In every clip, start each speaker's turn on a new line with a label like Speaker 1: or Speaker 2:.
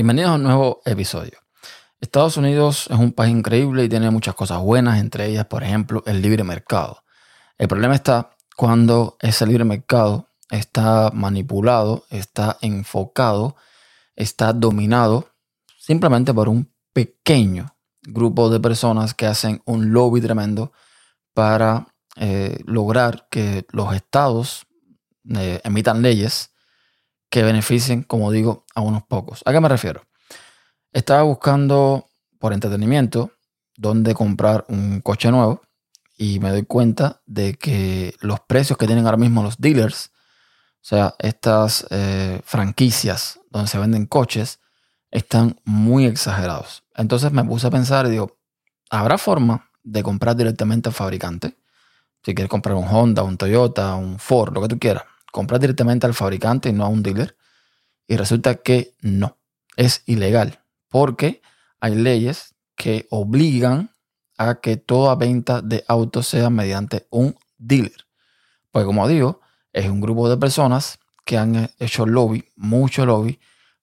Speaker 1: Bienvenidos a un nuevo episodio. Estados Unidos es un país increíble y tiene muchas cosas buenas, entre ellas, por ejemplo, el libre mercado. El problema está cuando ese libre mercado está manipulado, está enfocado, está dominado simplemente por un pequeño grupo de personas que hacen un lobby tremendo para eh, lograr que los estados eh, emitan leyes que beneficien, como digo, a unos pocos. ¿A qué me refiero? Estaba buscando por entretenimiento dónde comprar un coche nuevo y me doy cuenta de que los precios que tienen ahora mismo los dealers, o sea, estas eh, franquicias donde se venden coches, están muy exagerados. Entonces me puse a pensar y digo, ¿habrá forma de comprar directamente al fabricante? Si quieres comprar un Honda, un Toyota, un Ford, lo que tú quieras, comprar directamente al fabricante y no a un dealer. Y resulta que no, es ilegal, porque hay leyes que obligan a que toda venta de autos sea mediante un dealer. Pues como digo, es un grupo de personas que han hecho lobby, mucho lobby,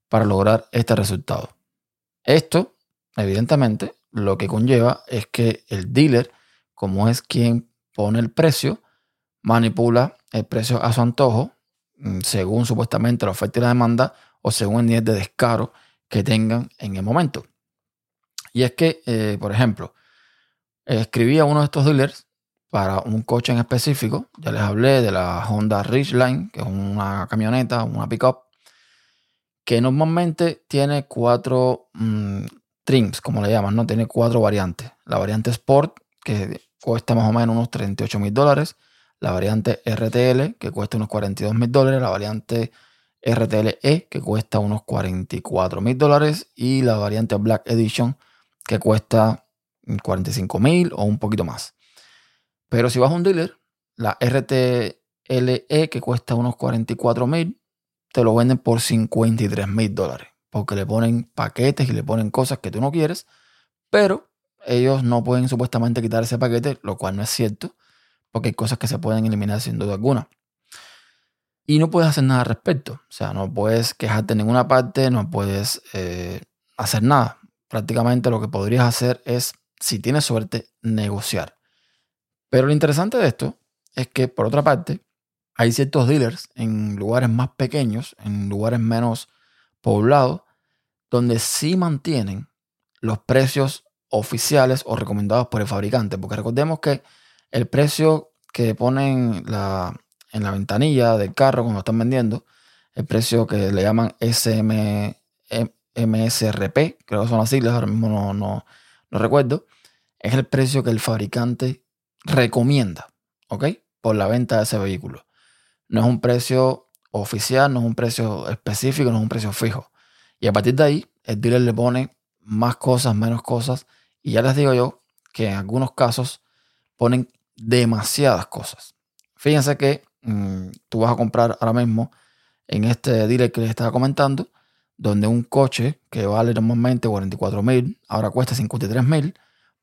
Speaker 1: para lograr este resultado. Esto, evidentemente, lo que conlleva es que el dealer, como es quien pone el precio, manipula el precio a su antojo, mm, según supuestamente la oferta y la demanda, o según el nivel de descaro que tengan en el momento. Y es que, eh, por ejemplo, escribí a uno de estos dealers para un coche en específico. Ya les hablé de la Honda Ridgeline, que es una camioneta, una pickup, que normalmente tiene cuatro mm, trims, como le llaman, ¿no? Tiene cuatro variantes. La variante Sport, que cuesta más o menos unos 38 mil dólares la variante RTL, que cuesta unos 42 mil dólares, la variante RTL-E, que cuesta unos 44 mil dólares, y la variante Black Edition, que cuesta 45 mil o un poquito más. Pero si vas a un dealer, la RTLE, que cuesta unos 44 mil, te lo venden por 53 mil dólares, porque le ponen paquetes y le ponen cosas que tú no quieres, pero ellos no pueden supuestamente quitar ese paquete, lo cual no es cierto porque hay cosas que se pueden eliminar sin duda alguna. Y no puedes hacer nada al respecto. O sea, no puedes quejarte en ninguna parte, no puedes eh, hacer nada. Prácticamente lo que podrías hacer es, si tienes suerte, negociar. Pero lo interesante de esto es que, por otra parte, hay ciertos dealers en lugares más pequeños, en lugares menos poblados, donde sí mantienen los precios oficiales o recomendados por el fabricante. Porque recordemos que el precio que ponen la, en la ventanilla del carro cuando están vendiendo, el precio que le llaman SM, MSRP, creo que son las siglas, ahora mismo no, no, no recuerdo, es el precio que el fabricante recomienda, ¿ok? Por la venta de ese vehículo. No es un precio oficial, no es un precio específico, no es un precio fijo. Y a partir de ahí, el dealer le pone más cosas, menos cosas. Y ya les digo yo que en algunos casos ponen demasiadas cosas. Fíjense que mm, tú vas a comprar ahora mismo en este dealer que les estaba comentando, donde un coche que vale normalmente 44 mil, ahora cuesta 53 mil,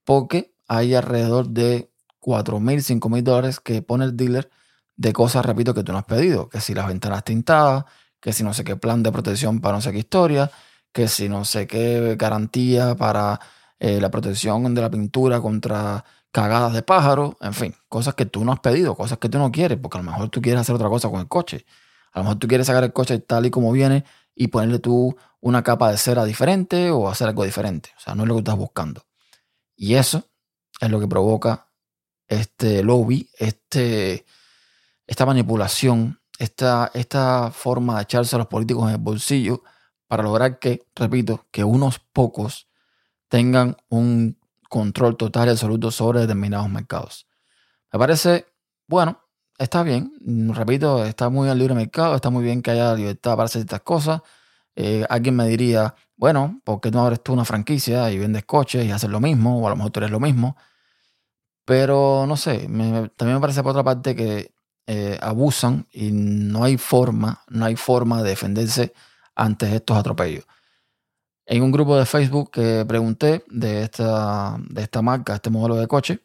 Speaker 1: porque hay alrededor de 4 mil, 5 mil dólares que pone el dealer de cosas, repito, que tú no has pedido. Que si las ventanas tintadas, que si no sé qué plan de protección para no sé qué historia, que si no sé qué garantía para eh, la protección de la pintura contra cagadas de pájaro, en fin, cosas que tú no has pedido, cosas que tú no quieres, porque a lo mejor tú quieres hacer otra cosa con el coche. A lo mejor tú quieres sacar el coche tal y como viene y ponerle tú una capa de cera diferente o hacer algo diferente. O sea, no es lo que estás buscando. Y eso es lo que provoca este lobby, este, esta manipulación, esta, esta forma de echarse a los políticos en el bolsillo para lograr que, repito, que unos pocos tengan un control total y absoluto sobre determinados mercados. Me parece, bueno, está bien, repito, está muy al libre mercado, está muy bien que haya libertad para hacer estas cosas. Eh, alguien me diría, bueno, ¿por qué no abres tú una franquicia y vendes coches y haces lo mismo? O a lo mejor tú eres lo mismo. Pero no sé, también me parece por otra parte que eh, abusan y no hay forma, no hay forma de defenderse ante estos atropellos. En un grupo de Facebook que pregunté de esta, de esta marca, este modelo de coche,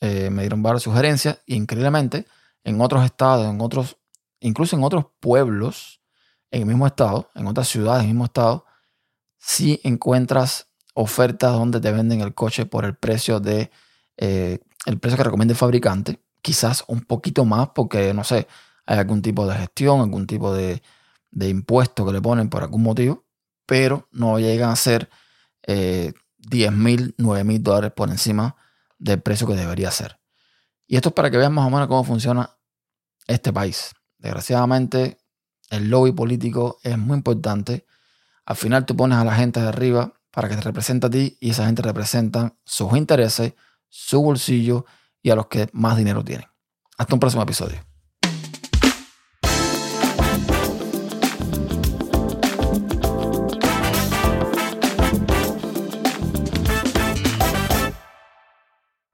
Speaker 1: eh, me dieron varias sugerencias y increíblemente en otros estados, en otros, incluso en otros pueblos en el mismo estado, en otras ciudades en el mismo estado, si encuentras ofertas donde te venden el coche por el precio de eh, el precio que recomienda el fabricante, quizás un poquito más porque no sé, hay algún tipo de gestión, algún tipo de, de impuesto que le ponen por algún motivo, pero no llegan a ser eh, 10 mil, 9 mil dólares por encima del precio que debería ser. Y esto es para que vean más o menos cómo funciona este país. Desgraciadamente, el lobby político es muy importante. Al final tú pones a la gente de arriba para que te represente a ti y esa gente representa sus intereses, su bolsillo y a los que más dinero tienen. Hasta un próximo episodio.